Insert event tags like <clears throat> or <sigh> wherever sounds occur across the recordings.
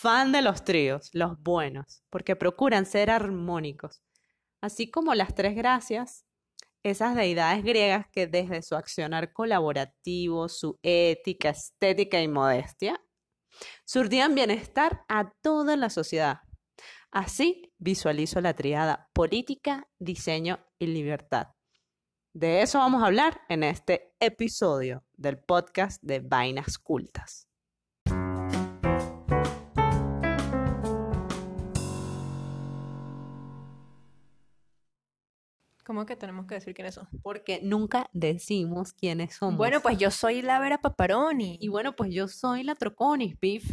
fan de los tríos, los buenos, porque procuran ser armónicos, así como las tres gracias, esas deidades griegas que desde su accionar colaborativo, su ética, estética y modestia, surtían bienestar a toda la sociedad. Así visualizo la triada política, diseño y libertad. De eso vamos a hablar en este episodio del podcast de Vainas Cultas. ¿Cómo que tenemos que decir quiénes son? Porque nunca decimos quiénes somos. Bueno, pues yo soy la Vera Paparoni. Y bueno, pues yo soy la Troconis, Beef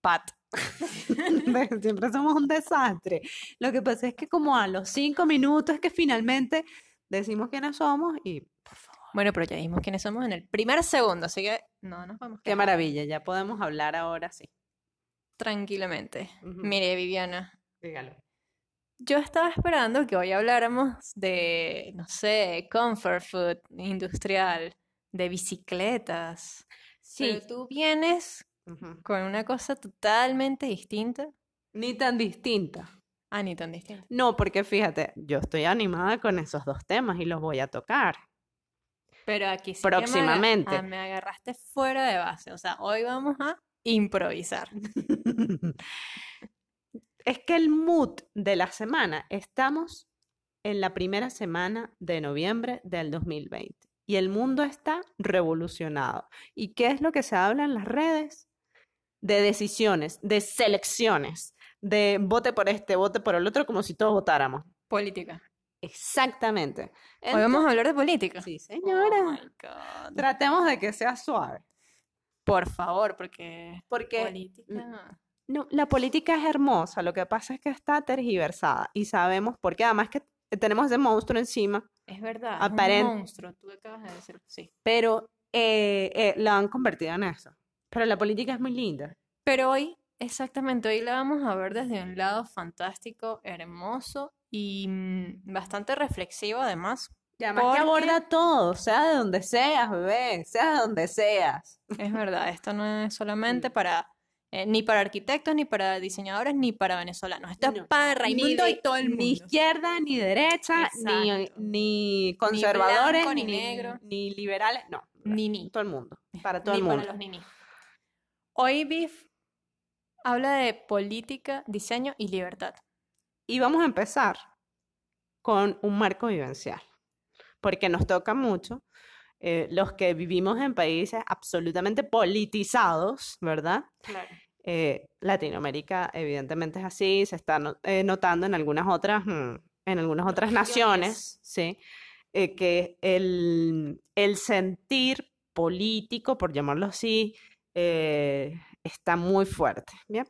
Pat. <laughs> <laughs> Siempre somos un desastre. Lo que pasa es que como a los cinco minutos es que finalmente decimos quiénes somos y por favor. Bueno, pero ya dijimos quiénes somos en el primer segundo, así que no nos vamos. Qué maravilla, ya podemos hablar ahora sí. Tranquilamente. Mire, Viviana, Dígalo. Yo estaba esperando que hoy habláramos de, no sé, comfort food industrial, de bicicletas. Sí. Pero tú vienes con una cosa totalmente distinta. Ni tan distinta. Ah, ni tan distinta. No, porque fíjate, yo estoy animada con esos dos temas y los voy a tocar. Pero aquí sí que me Próximamente. ah, me agarraste fuera de base. O sea, hoy vamos a improvisar. <laughs> Es que el mood de la semana, estamos en la primera semana de noviembre del 2020 y el mundo está revolucionado. ¿Y qué es lo que se habla en las redes? De decisiones, de selecciones, de vote por este, vote por el otro, como si todos votáramos. Política. Exactamente. Hoy vamos a hablar de política. Sí, Oh señora. my God. Tratemos de que sea suave. Por favor, porque Porque política. No, la política es hermosa, lo que pasa es que está tergiversada y sabemos por qué, además que tenemos ese monstruo encima, Es verdad, es Aparen- un monstruo. Tú acabas de decir, sí. pero eh, eh, la han convertido en eso. Pero la política es muy linda. Pero hoy, exactamente, hoy la vamos a ver desde un lado fantástico, hermoso y mm, bastante reflexivo además. Y además que Porque- aborda todo, sea de donde seas, bebé, sea de donde seas. Es verdad, esto no es solamente para, eh, ni para arquitectos, ni para diseñadores, ni para venezolanos. Esto es No, para Ni Raimundo y todo el mundo. Ni izquierda, ni derecha, ni, Exacto. ni conservadores, blanco, ni, ni negro. ni liberales, no, Ni ni. todo el mundo, para todo Ni el para mundo. los ninis. Hoy Biff habla de política, diseño y libertad. Y vamos a empezar con un marco vivencial, porque nos toca mucho eh, los que vivimos en países absolutamente politizados, ¿verdad? Claro. Eh, Latinoamérica evidentemente es así, se está no- eh, notando en algunas otras, mm, en algunas otras naciones, sí, eh, que el, el sentir político, por llamarlo así, está muy fuerte, ¿bien?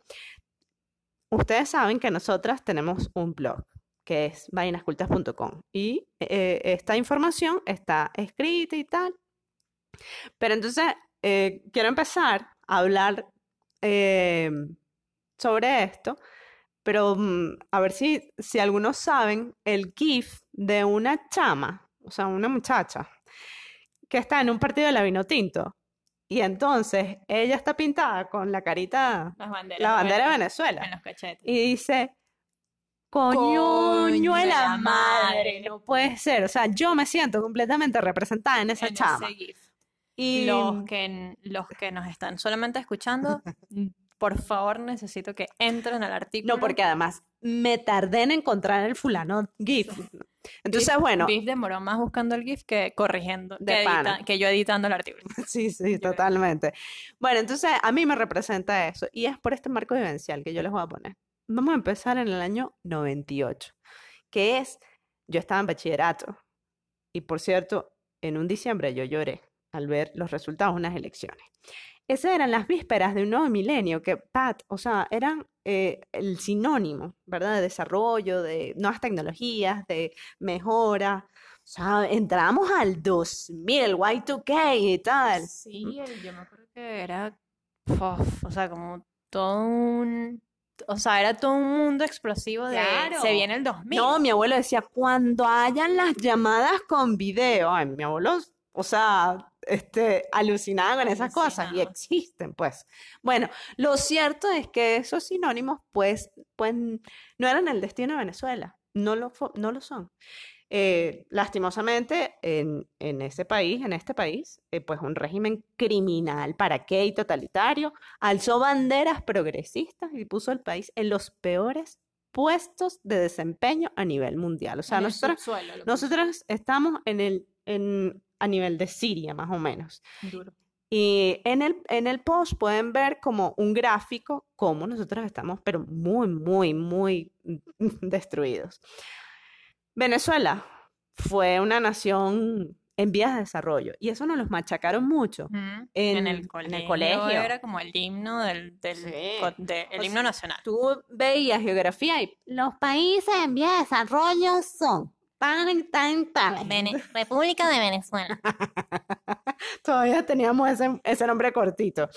Ustedes saben que nosotras tenemos un blog que es vainascultas.com y esta información está escrita y tal. Pero entonces quiero empezar a hablar eh, sobre esto, pero mm, a ver si, si algunos saben el GIF de una chama, o sea, una muchacha, que está en un partido de la Vinotinto. Y entonces ella está pintada con la carita, la bandera de Venezuela. En los cachetes. Y dice, coño de la madre, no puede ser. O sea, yo me siento completamente representada en esa en chama. ese GIF. Y Los que, los que nos están solamente escuchando, mm, <laughs> por favor necesito que entren al artículo. no, porque además me tardé en encontrar el fulano GIF. Entonces, bueno, Biff demoró más buscando el GIF que corrigiendo, De que, edita- que yo editando el artículo. <laughs> sí, sí, totalmente. Bueno, entonces a mí me representa eso. Y es por este marco vivencial que yo les voy a poner. Vamos a empezar en el año 98, que es, yo estaba en bachillerato. Y por cierto, en un diciembre yo lloré al ver los resultados de unas elecciones. Esas eran las vísperas de un nuevo milenio que, Pat, o sea, eran eh, el sinónimo, ¿verdad? De desarrollo, de nuevas tecnologías, de mejora. O sea, entramos al 2000, el Y2K y tal. Sí, el- yo me acuerdo que era, uf, o sea, como todo un, o sea, era todo un mundo explosivo de, Claro. se viene el 2000. No, mi abuelo decía, cuando hayan las llamadas con video. Ay, mi abuelo, o sea, este, alucinada con esas cosas y existen, pues. Bueno, lo cierto es que esos sinónimos, pues, pues no eran el destino de Venezuela, no lo, no lo son. Eh, lastimosamente, en, en ese país, en este país, eh, pues un régimen criminal, ¿para qué? Y totalitario, alzó banderas progresistas y puso al país en los peores puestos de desempeño a nivel mundial. O sea, nosotros, subsuelo nosotros estamos en el, en, a nivel de Siria, más o menos. Duro. Y en el, en el post pueden ver como un gráfico cómo nosotros estamos, pero muy, muy, muy <laughs> destruidos. Venezuela fue una nación en vías de desarrollo y eso nos los machacaron mucho. En- En en el el colegio, colegio. era como el himno del, del Sí. de- el O himno sea, nacional. Tú veías geografía y los países en vías de desarrollo son tan, tan, tan. Vene- República de Venezuela. <laughs> Todavía teníamos ese, ese nombre cortito.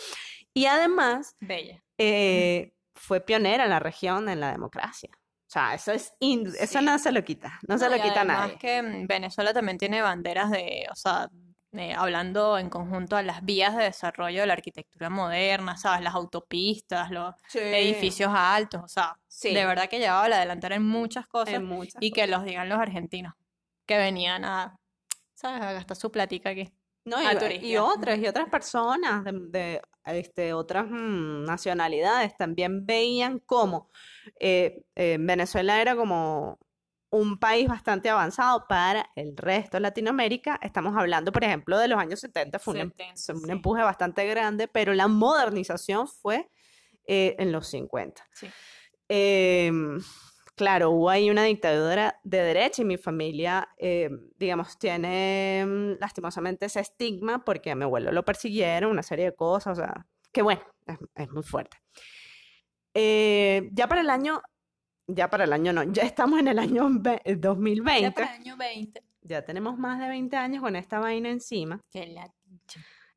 Y además, Bella. eh, fue pionera en la región en la democracia. O sea, eso es ind- eso Sí. no se lo quita, no se No, lo y quita nadie. que mm, Venezuela también tiene banderas de, o sea, de- hablando en conjunto a las vías de desarrollo de la arquitectura moderna, ¿sabes? Las autopistas, los edificios altos, o sea, Sí. de verdad que llevaba la delantera en muchas cosas En muchas y que los digan los argentinos, que venían a, ¿sabes? A gastar su platica aquí. No, a y, y otras, y otras personas de, de, este, otras mm, nacionalidades también veían como eh, eh, Venezuela era como un país bastante avanzado para el resto de Latinoamérica. Estamos hablando, por ejemplo, de los años 70, fue un, em- 70, fue un sí. empuje bastante grande, pero la modernización fue eh, en los 50. Sí. Em, claro, hubo ahí una dictadura de derecha y mi familia, em, digamos, tiene lastimosamente ese estigma porque a mi abuelo lo persiguieron, una serie de cosas, o sea, que bueno, es, es muy fuerte. Eh, ya para el año, ya para el año no, ya estamos en el año ve- eh, Ya 2020, para el año 20. ya tenemos más de 20 años con esta vaina encima. Que la.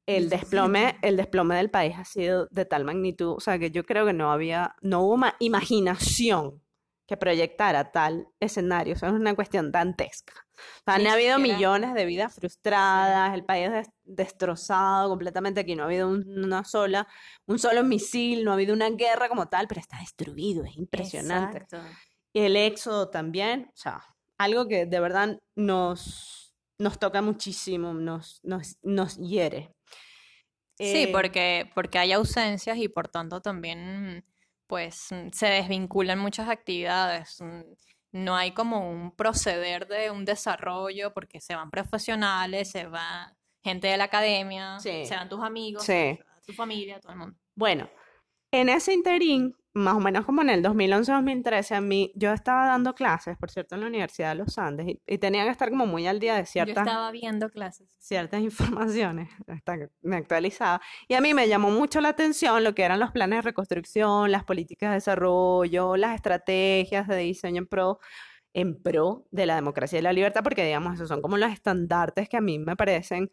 El desplome, el desplome del país ha sido de tal magnitud, o sea, que yo creo que no había, no hubo ma- imaginación que proyectara tal escenario, o sea, es una cuestión dantesca. O sea, han habido millones de vidas frustradas, el país des- destrozado completamente, aquí no ha habido un- una sola, un solo misil, no ha habido una guerra como tal, pero está destruido, es impresionante. Exacto. Y el éxodo también, o sea, algo que de verdad nos, nos toca muchísimo, nos, nos, nos hiere. Sí, Eh, porque, porque hay ausencias y por tanto también pues mm, se desvinculan muchas actividades. mm, No hay como un proceder de un desarrollo porque se van profesionales, se va gente de la academia, Sí. se van tus amigos, Sí. se va tu familia, todo el mundo. Bueno, en ese interín, más o menos como en el 2011-2013, a mí, yo estaba dando clases, por cierto, en la Universidad de los Andes, y, y tenía que estar como muy al día de Yo ciertas, estaba viendo clases. ciertas informaciones, <laughs> hasta que me actualizaba, y a mí me llamó mucho la atención lo que eran los planes de reconstrucción, las políticas de desarrollo, las estrategias de diseño en pro, en pro de la democracia y la libertad, porque digamos, esos son como los estandartes que a mí me parecen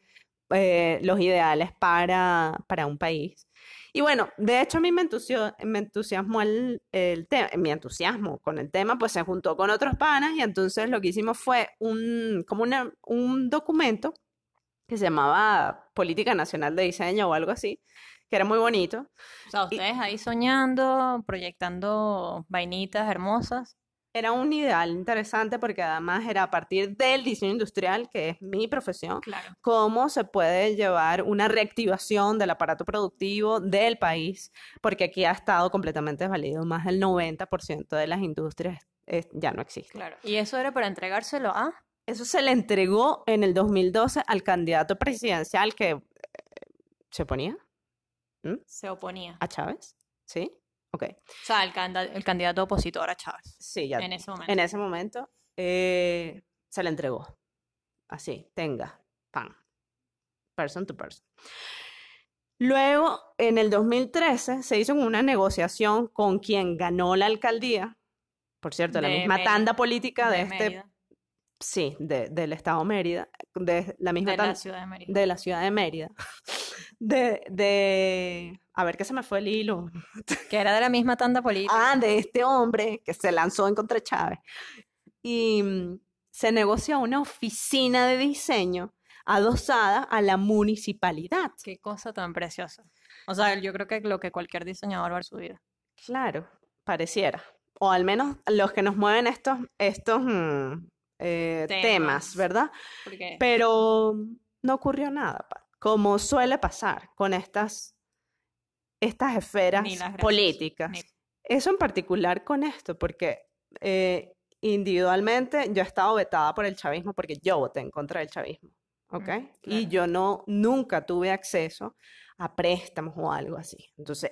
eh, los ideales para, para un país. Y bueno, de hecho a mí me, entusió- me entusiasmó el, el tema, mi entusiasmo con el tema, pues se juntó con otros panas y entonces lo que hicimos fue un, como una- un documento que se llamaba Política Nacional de Diseño o algo así, que era muy bonito. O sea, ustedes ahí soñando, proyectando vainitas hermosas. Era un ideal interesante porque además era a partir del diseño industrial, que es mi profesión, Claro. cómo se puede llevar una reactivación del aparato productivo del país, porque aquí ha estado completamente desvalido, más del 90% de las industrias eh, ya no existen. Claro. Y eso era para entregárselo a Eso se le entregó en el 2012 al candidato presidencial que eh, se oponía se oponía. a Chávez, ¿sí? Ok, O sea, el, canda- el candidato opositor a Chávez sí, ya en ese momento. en ese momento eh, se le entregó. Así, tenga, pan, person to person. Luego, en el 2013, se hizo una negociación con quien ganó la alcaldía, por cierto, la misma Mérida, tanda política de, de este, Mérida, sí, de- del estado Mérida, de la misma de tan- la ciudad de Mérida. de la ciudad de Mérida, <laughs> de, de, a ver que se me fue el hilo, <laughs> Que era de la misma tanda política. ah, de este hombre que se lanzó en contra Chávez. Y mm, se negoció una oficina de diseño adosada a la municipalidad. Qué cosa tan preciosa. O sea, yo creo que lo que cualquier diseñador va a su vida. Claro, pareciera. O al menos los que nos mueven estos, estos mm, eh, temas. Temas. ¿verdad? Pero no ocurrió nada, como suele pasar con estas, estas esferas políticas. ni- Eso en particular con esto, porque eh, individualmente yo he estado vetada por el chavismo porque yo voté en contra del chavismo, ¿ok? Mm, Y claro. yo no, nunca tuve acceso a préstamos o algo así. Entonces,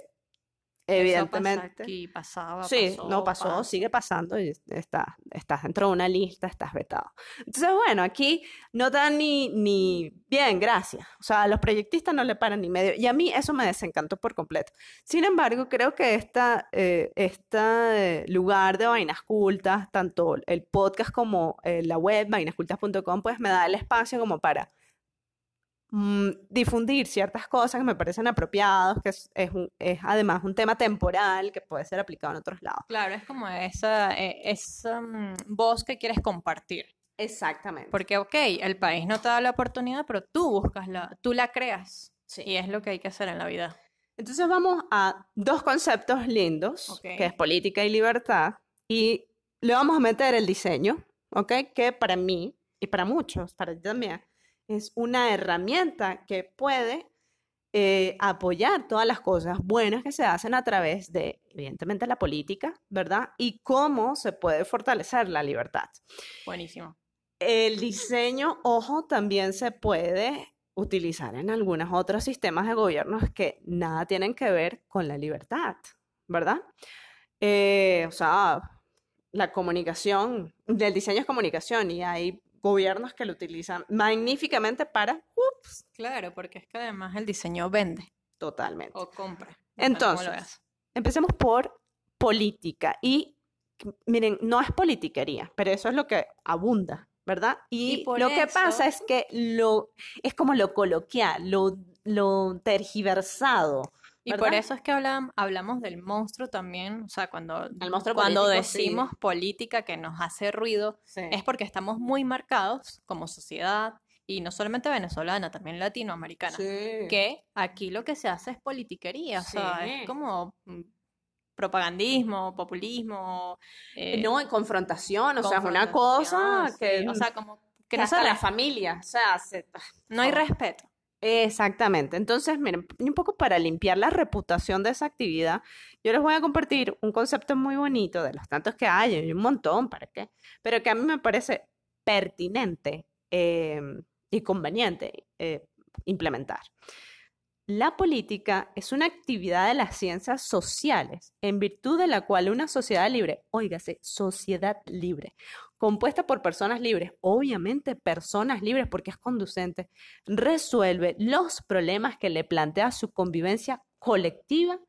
Eso pasa evidentemente... aquí, pasaba, Sí, no pasó, sigue pasando y está, estás dentro de una lista, estás vetado. Entonces, bueno, aquí no dan ni, ni bien, gracias. O sea, a los proyectistas no le paran ni medio. Y a mí eso me desencantó por completo. Sin embargo, creo que esta, eh, este lugar de Vainas Cultas, tanto el podcast como eh, la web, vainascultas.com, pues me da el espacio como para mm, difundir ciertas cosas que me parecen apropiadas, que es, es un- es además un tema temporal que puede ser aplicado en otros lados. Claro, es como esa, eh, esa mm, voz que quieres compartir. Exactamente. Porque, ok, el país no te da la oportunidad, pero tú buscas la, tú la creas. Sí. Y es lo que hay que hacer en la vida. Entonces vamos a dos conceptos lindos, que es política y libertad, y le vamos a meter el diseño, ¿ok? Que para mí, y para muchos, para ti también, es una herramienta que puede eh, apoyar todas las cosas buenas que se hacen a través de, evidentemente, la política, ¿verdad? Y cómo se puede fortalecer la libertad. Buenísimo. El diseño, ojo, también se puede utilizar en algunos otros sistemas de gobiernos que nada tienen que ver con la libertad, ¿verdad? Eh, o sea, la comunicación, el diseño es comunicación y hay gobiernos que lo utilizan magníficamente para, ups, Claro, porque es que además el diseño vende totalmente. o compra. Entonces. Empecemos por política. Y miren, no es politiquería, pero eso es lo que abunda, ¿verdad? Y, Y por lo que pasa es que lo, es como lo coloquial, lo, lo tergiversado. Y por eso es que hablam- hablamos del monstruo también, o sea, cuando, monstruo cuando político, sí. decimos política que nos hace ruido, es porque estamos muy marcados como sociedad, y no solamente venezolana, también latinoamericana, Sí. que aquí lo que se hace es politiquería, o sea, es como mm, propagandismo, populismo, eh, No, en confrontación, o sea, es una cosa que, o sea, como que que no, se hasta la familia, o sea, se- no hay respeto. Exactamente. Entonces, miren, un poco para limpiar la reputación de esa actividad, yo les voy a compartir un concepto muy bonito de los tantos que hay, hay un montón, ¿para qué? Pero que a mí me parece pertinente eh, y conveniente eh, implementar. La política es una actividad de las ciencias sociales, en virtud de la cual una sociedad libre, óigase, sociedad libre, compuesta por personas libres, obviamente personas libres porque es conducente, resuelve los problemas que le plantea su convivencia colectiva,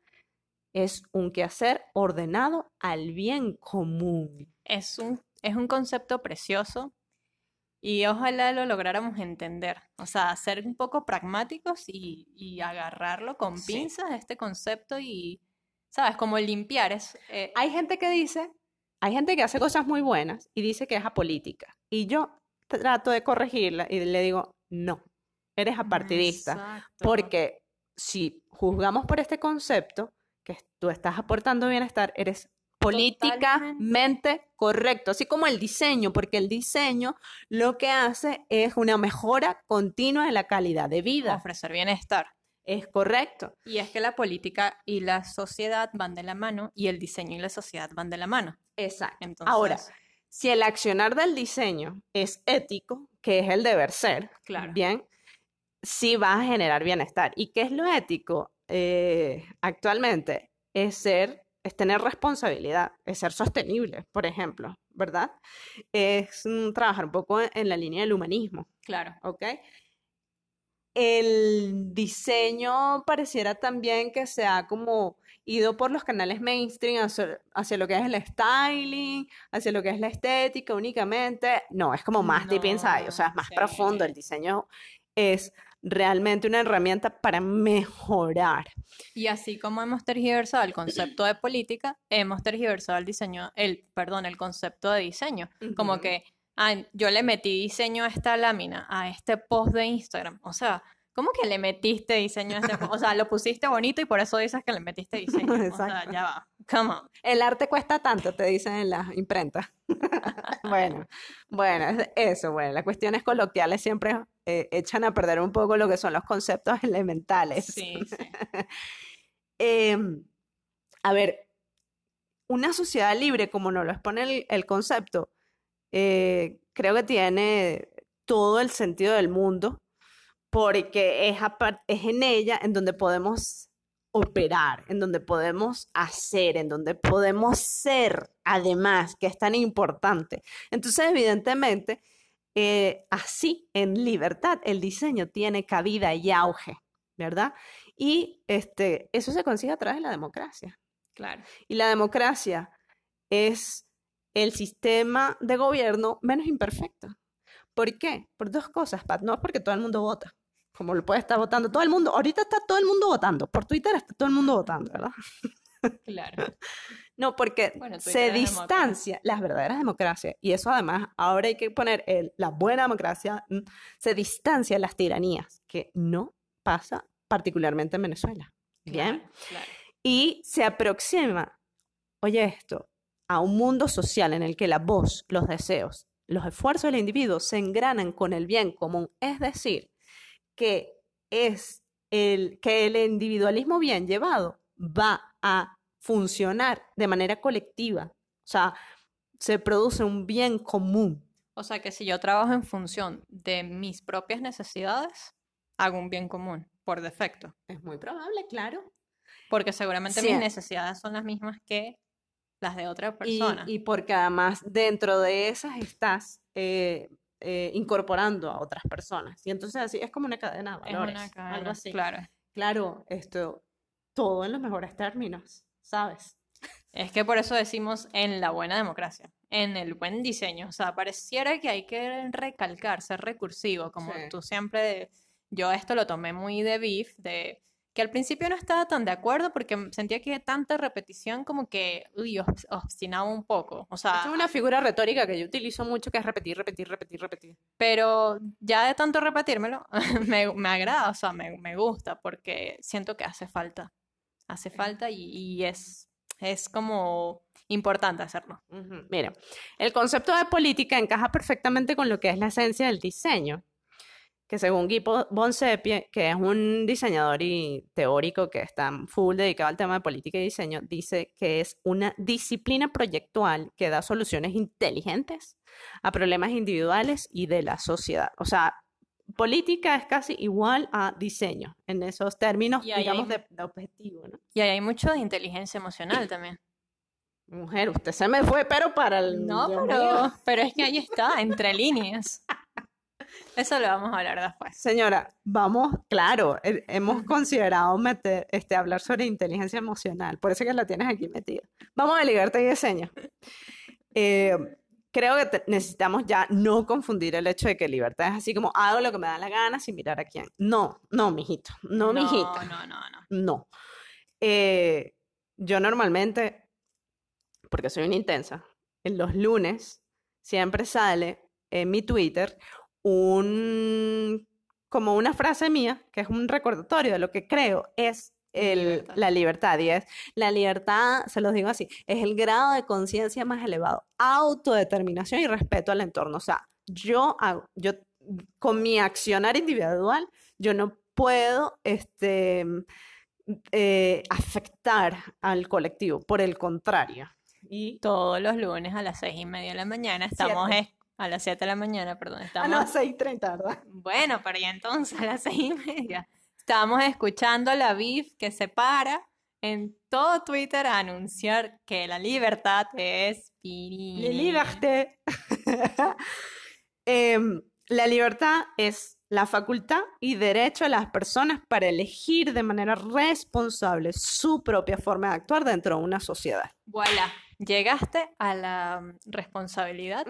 es un quehacer ordenado al bien común. Es un, es un concepto precioso y ojalá lo lográramos entender. O sea, ser un poco pragmáticos y, y agarrarlo con Sí. pinzas este concepto y, ¿sabes? Como limpiar. Es, eh, Hay gente que dice, hay gente que hace cosas muy buenas y dice que es apolítica. Y yo trato de corregirla y le digo, no, eres apartidista. exacto. Porque si juzgamos por este concepto, que tú estás aportando bienestar, eres políticamente correcto, así como el diseño, porque el diseño lo que hace es una mejora continua de la calidad de vida. ofrecer bienestar. Es correcto. Y es que la política y la sociedad van de la mano y el diseño y la sociedad van de la mano. Exacto. Entonces, Ahora, si el accionar del diseño es ético, que es el deber ser, Claro. bien, sí va a generar bienestar. ¿Y qué es lo ético eh, actualmente? Es ser, es tener responsabilidad, es ser sostenible, por ejemplo, ¿verdad? Es mm, trabajar un poco en, en la línea del humanismo, claro. ¿ok? El diseño pareciera también que se ha como ido por los canales mainstream hacia, hacia lo que es el styling, hacia lo que es la estética únicamente. No, es como más deep inside, o sea, es más No, profundo. sí. El diseño es realmente una herramienta para mejorar. Y así como hemos tergiversado el concepto de política, hemos tergiversado el diseño, el, perdón, el concepto de diseño. Como que ah, yo le metí diseño a esta lámina, a este post de Instagram. O sea, ¿cómo que le metiste diseño a este post? O sea, lo pusiste bonito y por eso dices que le metiste diseño. O sea, ya va. Come on. El arte cuesta tanto, te dicen en la imprenta. <laughs> bueno, bueno, es eso, bueno, las cuestiones coloquiales siempre eh, echan a perder un poco lo que son los conceptos <laughs> elementales. Sí, sí. <laughs> Em, a ver, una sociedad libre, como nos lo expone el, el concepto, eh, creo que tiene todo el sentido del mundo, porque es, es en ella en donde podemos operar, en donde podemos hacer, en donde podemos ser, además, que es tan importante. Entonces, evidentemente, eh, así, en libertad, el diseño tiene cabida y auge, ¿verdad? Y este, eso se consigue a través de la democracia. Claro. Y la democracia es el sistema de gobierno menos imperfecto. ¿Por qué? Por dos cosas, Pat. No es porque todo el mundo vota, como lo puede estar votando todo el mundo. Ahorita está todo el mundo votando. Por Twitter está todo el mundo votando, ¿verdad? Claro. <laughs> No, porque Bueno, se distancia las verdaderas democracias. Y eso además, ahora hay que poner el- la buena democracia, mm, se distancia las tiranías, que no pasa particularmente en Venezuela. Bien. Claro, claro. y se aproxima, oye esto, a un mundo social en el que la voz, los deseos, los esfuerzos del individuo se engranan con el bien común, es decir, que es el que el individualismo bien llevado va a funcionar de manera colectiva, o sea, se produce un bien común. O sea que si yo trabajo en función de mis propias necesidades, hago un bien común, por defecto. Es muy probable, claro. Porque seguramente Sí. mis necesidades son las mismas que las de otra Y, persona. y porque además dentro de esas estás eh, eh, incorporando a otras personas. Y entonces así es como una cadena de es valores, una cadena, algo así. Claro. Claro, esto, todo en los mejores términos, ¿sabes? Es que por eso decimos en la buena democracia, en el buen diseño. O sea, pareciera que hay que recalcar, ser recursivo, como Sí. tú siempre. Yo esto lo tomé muy de beef, de que al principio no estaba tan de acuerdo porque sentía que tanta repetición como que, uy, obs- obstinaba un poco. O sea, es una figura retórica que yo utilizo mucho, que es repetir, repetir, repetir, repetir. pero ya de tanto repetírmelo, <laughs> me, me agrada, o sea, me, me gusta porque siento que hace falta. Hace falta y, y es, es como importante hacerlo. Ujú. Mira, el concepto de política encaja perfectamente con lo que es la esencia del diseño, que según Guy Bonsepie, que es un diseñador y teórico que está full dedicado al tema de política y diseño, dice que es una disciplina proyectual que da soluciones inteligentes a problemas individuales y de la sociedad. O sea, política es casi igual a diseño en esos términos, digamos, hay- de, de objetivo, ¿no? Y ahí hay mucho de inteligencia emocional también. Mujer, usted se me fue, pero para el... No, pero, <laughs> pero es que ahí está, entre líneas. Eso lo vamos a hablar después. Señora, vamos, claro, he- hemos considerado meter, este, hablar sobre inteligencia emocional, por eso que la tienes aquí metida. Vamos a libertad y diseño. Eh, creo que necesitamos ya no confundir el hecho de que libertad es así como hago lo que me da la gana sin mirar a quién. No, no, mijito, no, mijita, No, no, no. no. Eh, yo normalmente, porque soy una intensa, en los lunes siempre sale en mi Twitter un, como una frase mía, que es un recordatorio de lo que creo es el- Libertad. la libertad. Y es, la libertad, se los digo así, es el grado de conciencia más elevado, autodeterminación y respeto al entorno. O sea, yo, hago- yo con mi accionar individual, yo no puedo, este, eh, afectar al colectivo, por el contrario. Y Todos los lunes a las seis y media de la mañana estamos a las siete de la mañana, perdón, a estamos las 6.30, ¿verdad? Bueno, pero ya entonces a las seis y media. Estábamos escuchando la BIF que se para en todo Twitter a anunciar que la libertad es La libertad. <laughs> Em, la libertad es la facultad y derecho de las personas para elegir de manera responsable su propia forma de actuar dentro de una sociedad. Voilà, llegaste a la mm, responsabilidad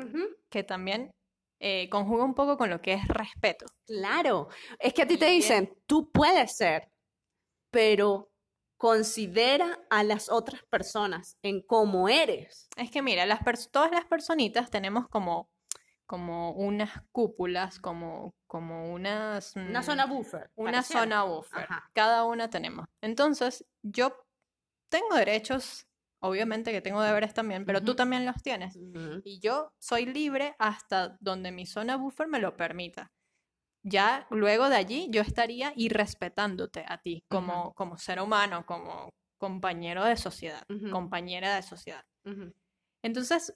que también eh, conjuga un poco con lo que es respeto. Claro, es que a ti te dicen, tú puedes ser, pero considera a las otras personas en cómo eres. Es que mira, las todas las personitas tenemos como, como unas cúpulas, como, como unas... Una mm, zona buffer. una pareciera. zona buffer. Ajá. Cada una tenemos. Entonces, yo tengo derechos, obviamente que tengo deberes también, pero tú Ujú. también los tienes. Y yo soy libre hasta donde mi zona buffer me lo permita. Ya luego de allí yo estaría irrespetándote a ti como, como ser humano, como compañero de sociedad, compañera de sociedad. Entonces,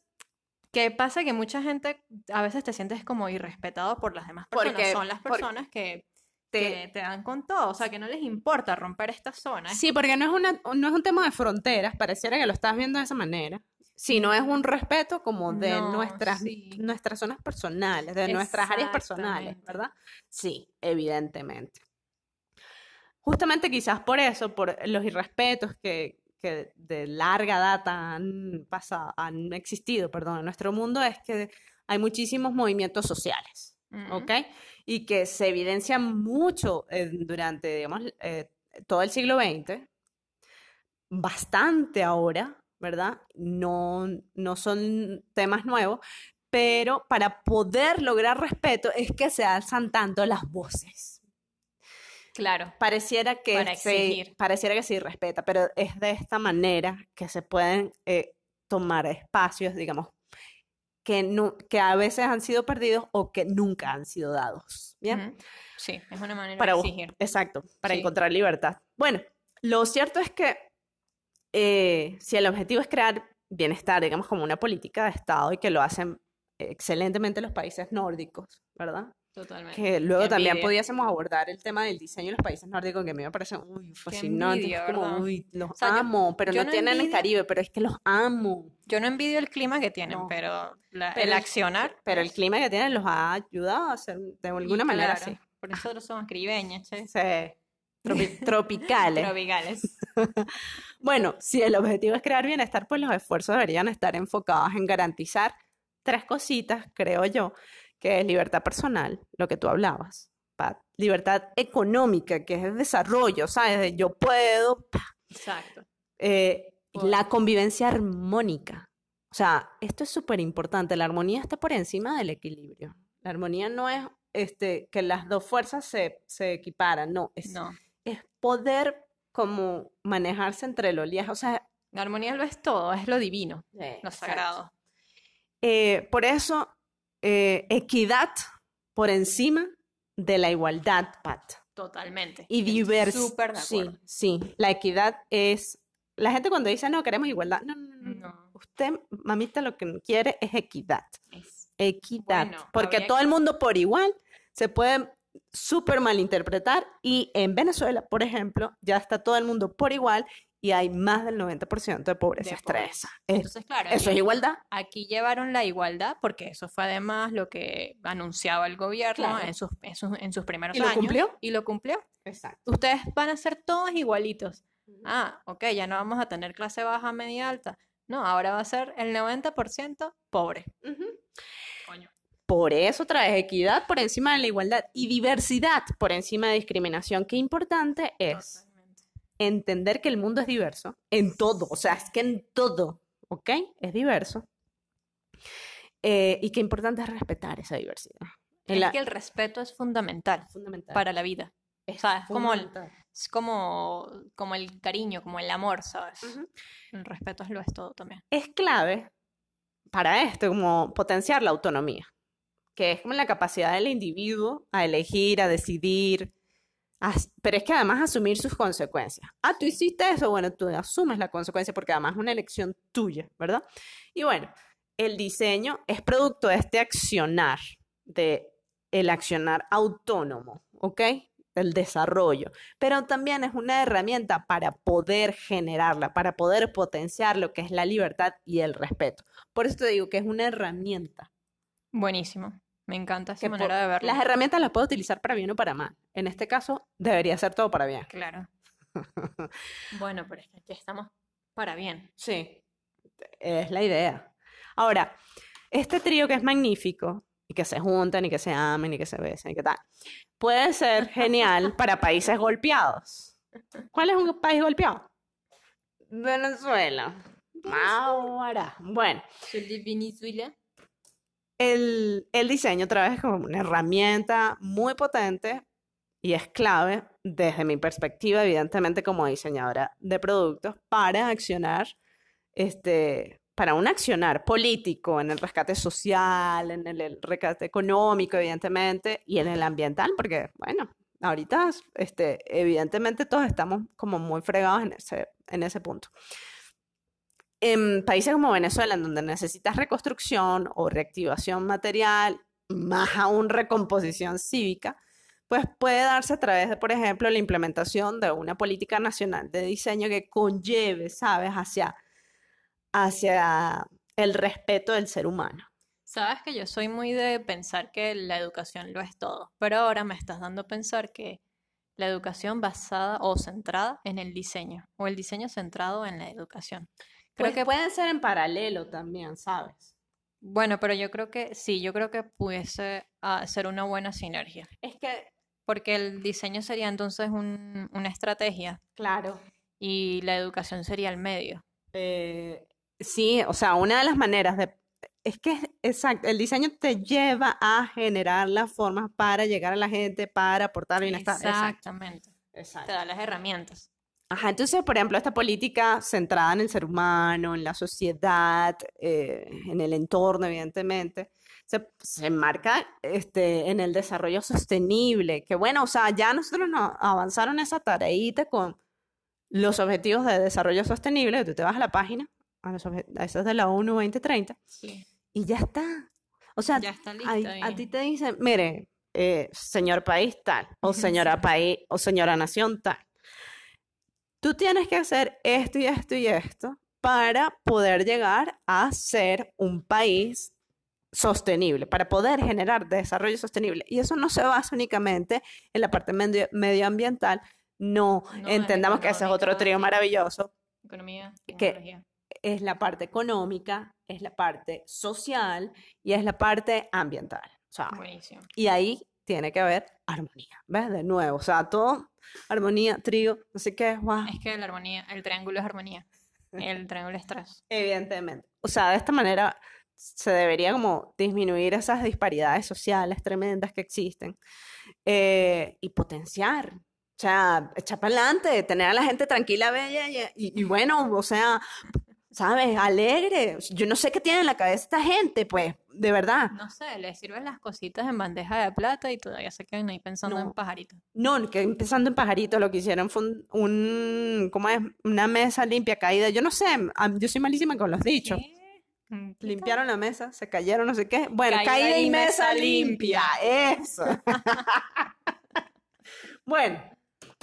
¿qué pasa? Que mucha gente a veces te sientes como irrespetado por las demás personas. Porque- Son las por- personas que, Te- dan con todo, o sea, que no les importa romper esta zona. Sí, porque no es, una, no es un tema de fronteras, pareciera que lo estás viendo de esa manera, sino es un respeto como de No, nuestras, sí. nuestras zonas personales, de nuestras áreas personales. ¿verdad? Sí, evidentemente. Justamente quizás por eso, por los irrespetos que, que de larga data han pasado, han existido, perdón, en nuestro mundo, es que hay muchísimos movimientos sociales. Ujú. ¿ok? Y que se evidencia mucho eh, durante, digamos, eh, todo el siglo XX, bastante ahora, ¿verdad? No, no son temas nuevos, pero para poder lograr respeto es que se alzan tanto las voces. Claro. Pareciera que Para se, pareciera que se respeta, pero es de esta manera que se pueden eh, tomar espacios, digamos, que, no, que a veces han sido perdidos o que nunca han sido dados. ¿Bien? Sí, es una manera Para de exigir. Exacto, para Sí. encontrar libertad. Bueno, lo cierto es que eh, si el objetivo es crear bienestar, digamos, como una política de Estado y que lo hacen excelentemente los países nórdicos, ¿verdad? Totalmente. Que luego Qué también envidia. pudiésemos abordar el tema del diseño de los países nórdicos, que a mí me parece muy fascinante. envidia, como, uy, los O sea, yo- amo, pero yo no no tienen el Caribe, pero es que los amo. Yo no envidio el clima que tienen, No. pero, la- Pero el accionar. Pero el clima que tienen los ha ayudado a hacer de y alguna manera claro, así. Por eso nosotros somos caribeños, che. Sí. Tropi- <laughs> tropicales. Tropicales. <laughs> Bueno, si el objetivo es crear bienestar, pues los esfuerzos deberían estar enfocados en garantizar tres cositas, creo yo, que es libertad personal, lo que tú hablabas, Pat, libertad económica, que es el desarrollo, ¿sabes? De yo puedo, pa, Exacto. eh, la convivencia armónica. O sea, esto es súper importante, la armonía está por encima del equilibrio. La armonía no es este, que las dos fuerzas se, se equiparan, no, es, No. es poder como manejarse entre lo oleaje, o sea, La armonía lo es todo, es lo divino, lo sagrado. Eh, por eso, eh, equidad por encima de la igualdad, Pat. Totalmente. Y diversidad. Súper de Sí, acuerdo. sí. La equidad es. La gente cuando dice no queremos igualdad, no, no, no, no. Usted, mamita, lo que quiere es equidad. Es- Equidad. Bueno, porque todo que- el mundo por igual se puede súper malinterpretar. Y en Venezuela, por ejemplo, ya está todo el mundo por igual y hay más del 90% de pobreza De extresa. pobreza. Es- Entonces, claro, eso es igualdad. Aquí llevaron la igualdad porque eso fue además lo que anunciaba el gobierno Claro. en, sus, en, sus, en sus primeros ¿Y lo años. cumplió? Y lo cumplió. Exacto. Ustedes van a ser todos igualitos. Ah, ok, ya no vamos a tener clase baja, media, alta. No, ahora va a ser el 90% pobre. Coño. Por eso traes equidad por encima de la igualdad y diversidad por encima de discriminación. Qué importante es. Entender que el mundo es diverso en todo, o sea, es que en todo, ¿ok? Es diverso. Eh, y qué importante es respetar esa diversidad. Es la- que el respeto es fundamental fundamental. para la vida. Es ¿sabes? Como el-. Es como, como el cariño, como el amor, ¿sabes? Ujú. El respeto es lo es todo también. Es clave para esto, como potenciar la autonomía, que es como la capacidad del individuo a elegir, a decidir, pero es que además asumir sus consecuencias. Ah, tú hiciste eso, bueno, tú asumes la consecuencia porque además es una elección tuya, ¿verdad? Y bueno, el diseño es producto de este accionar, de el accionar autónomo, ¿ok? El desarrollo, pero también es una herramienta para poder generarla, para poder potenciar lo que es la libertad y el respeto. Por eso te digo que es una herramienta. Buenísimo. Me encanta esa que por- manera de verlo. Las herramientas las puedo utilizar para bien o para mal. En este caso, debería ser todo para bien. Claro. <laughs> Bueno, pero es que aquí estamos para bien. Sí, es la idea. Ahora, este trío que es magnífico, y que se juntan, y que se amen, y que se besen, y que tal, puede ser genial <laughs> para países golpeados. ¿Cuál es un país golpeado? Venezuela. Ahora, bueno, Venezuela. El, el diseño otra vez como una herramienta muy potente y es clave desde mi perspectiva, evidentemente como diseñadora de productos, para accionar, este, para un accionar político en el rescate social, en el, el rescate económico, evidentemente, y en el ambiental, porque, bueno, ahorita, este, evidentemente todos estamos como muy fregados en ese, en ese punto. En países como Venezuela, en donde necesitas reconstrucción o reactivación material, más aún recomposición cívica, pues puede darse a través de, por ejemplo, la implementación de una política nacional de diseño que conlleve, ¿sabes?, hacia, hacia el respeto del ser humano. Sabes que yo soy muy de pensar que la educación lo es todo, pero ahora me estás dando a pensar que la educación basada o centrada en el diseño, o el diseño centrado en la educación. Creo Pues que pueden ser en paralelo también, ¿sabes? Bueno, pero yo creo que sí, yo creo que pudiese ah, ser una buena sinergia. Es que, Porque el diseño sería entonces un- una estrategia claro, y la educación sería el medio. eh, sí, o sea, una de las maneras de... Es que, exacto, el diseño te lleva a generar las formas para llegar a la gente, para aportar bienestar. Exacto, Exactamente. Te exacto. da las herramientas. Ajá, entonces, por ejemplo, esta política centrada en el ser humano, en la sociedad, eh, en el entorno, evidentemente, se, se enmarca este, en el desarrollo sostenible, que bueno, o sea, ya nosotros nos avanzaron esa tareita con los objetivos de desarrollo sostenible, tú te vas a la página, a, los a esos de la ONU 2030, Sí. y ya está. O sea, Ya está ahí- listo. a y- ti te dicen, mire, eh, señor país tal, o <laughs> señora país, o señora nación tal. Tú tienes que hacer esto y esto y esto para poder llegar a ser un país sostenible, para poder generar desarrollo sostenible. Y eso no se basa únicamente en la parte medio- medioambiental, no, entendamos que ese es otro trío maravilloso, Economía, que- tecnología. es la parte económica, es la parte social y es la parte ambiental. O sea, Buenísimo. y ahí tiene que haber armonía, ¿ves? De nuevo, o sea, todo, armonía, trío, no sé qué, wow, Es que la armonía, el triángulo es armonía. El triángulo es tres. <laughs> evidentemente. O sea, de esta manera se debería como disminuir esas disparidades sociales tremendas que existen eh, y potenciar. O sea, echar para adelante, tener a la gente tranquila, bella y, y- y bueno, o sea, ¿sabes? Alegre. Yo no sé qué tiene en la cabeza esta gente, pues, de verdad. No sé, les sirven las cositas en bandeja de plata y todavía se quedan ahí pensando en pajaritos. No, que empezando en pajarito, lo que hicieron fue un, un- ¿cómo es? Una mesa limpia caída. Yo no sé, yo soy malísima con los dichos. ¿Qué? Mm, ¿qué Limpiaron la mesa, se cayeron, no sé qué. Bueno, Caída caída y mesa limpia, eso. <laughs> <laughs> Bueno,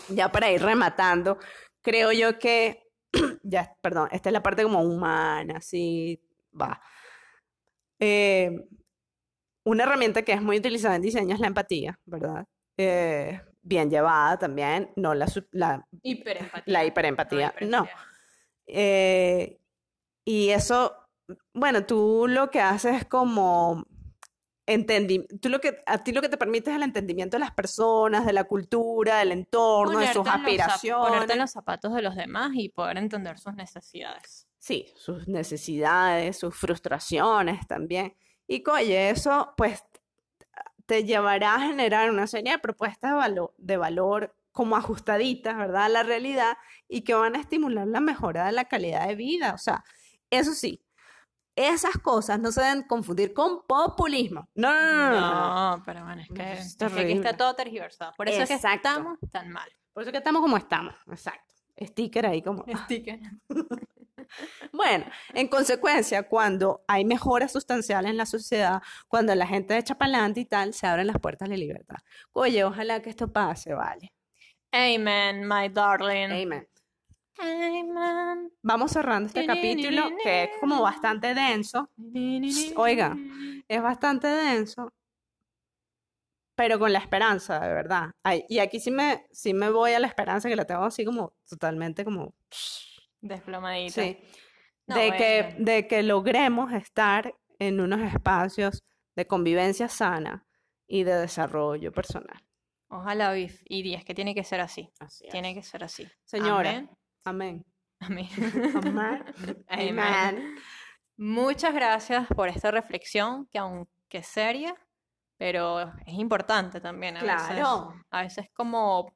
ya para ir rematando, creo yo que, <clears throat> ya, perdón, esta es la parte como humana, sí, va. Eh, una herramienta que es muy utilizada en diseño es la empatía, ¿verdad? Eh, bien llevada también, no la, la? Hiperempatía. la No, hiperempatía, no. hiperempatía. Eh, y eso, bueno, tú lo que haces es como entendi tú lo que, a ti lo que te permite es el entendimiento de las personas, de la cultura, del entorno, de sus Ponerte en los Ponerte en aspiraciones. los zapatos de los demás y poder entender sus necesidades. Sí, sus necesidades, sus frustraciones también. Y oye, eso pues te llevará a generar una serie de propuestas de valor, de valor como ajustaditas, ¿verdad? A la realidad y que van a estimular la mejora de la calidad de vida. O sea, eso sí, esas cosas no se deben confundir con populismo. No, no, no, no, pero bueno, es que, es es que aquí está todo tergiversado. Por eso es que estamos tan mal. Por eso que estamos como estamos. Exacto. Sticker ahí como... Sticker. <laughs> Bueno, en consecuencia, cuando hay mejoras sustanciales en la sociedad, cuando la gente echa para y tal, se abren las puertas de libertad. Oye, ojalá que esto pase, vale. Amen, my darling. Amen. Vamos cerrando este capítulo que es como bastante denso. Oiga. Es bastante denso, pero con la esperanza, de verdad. Ay, y aquí sí me, sí me voy a la esperanza que la tengo así como totalmente como... Desplomadita. Sí. No, de que, bueno. de que logremos estar en unos espacios de convivencia sana y de desarrollo personal. Ojalá, Bif. Y es que tiene que ser así. Así Tiene que ser así. Señora. Amén. Amén. Amén. <laughs> <laughs> Amén. Amen. Muchas gracias por esta reflexión que aun que seria, pero es importante también a veces. Claro. A veces como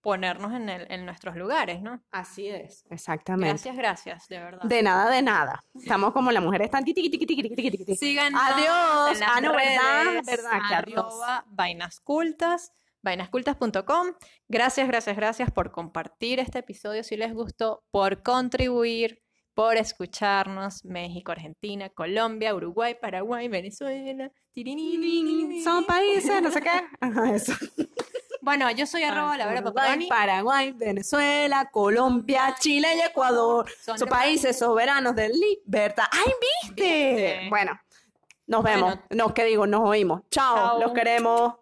ponernos en, el, en nuestros lugares, ¿no? Así es. Exactamente. Gracias, gracias, de verdad. De nada, de nada. Estamos como las mujeres están. Síganos Adiós. en las Ah, no, ¿verdad? redes, ¿Verdad? Arroba vainascultas, vainascultas.com. Gracias, gracias, gracias por compartir este episodio si les gustó, por contribuir, por escucharnos. México, Argentina, Colombia, Uruguay, Paraguay, Venezuela. tirinini. Son países, no sé qué. Ajá, eso. <laughs> Bueno, yo soy arroba la vera Uruguay. Paraguay, Venezuela, Colombia, Chile y Ecuador. Son países soberanos de libertad. ¡Ay, viste! Viste. Bueno, nos vemos. Bueno. No, ¿qué digo? Nos oímos. Chao, Chao. los queremos.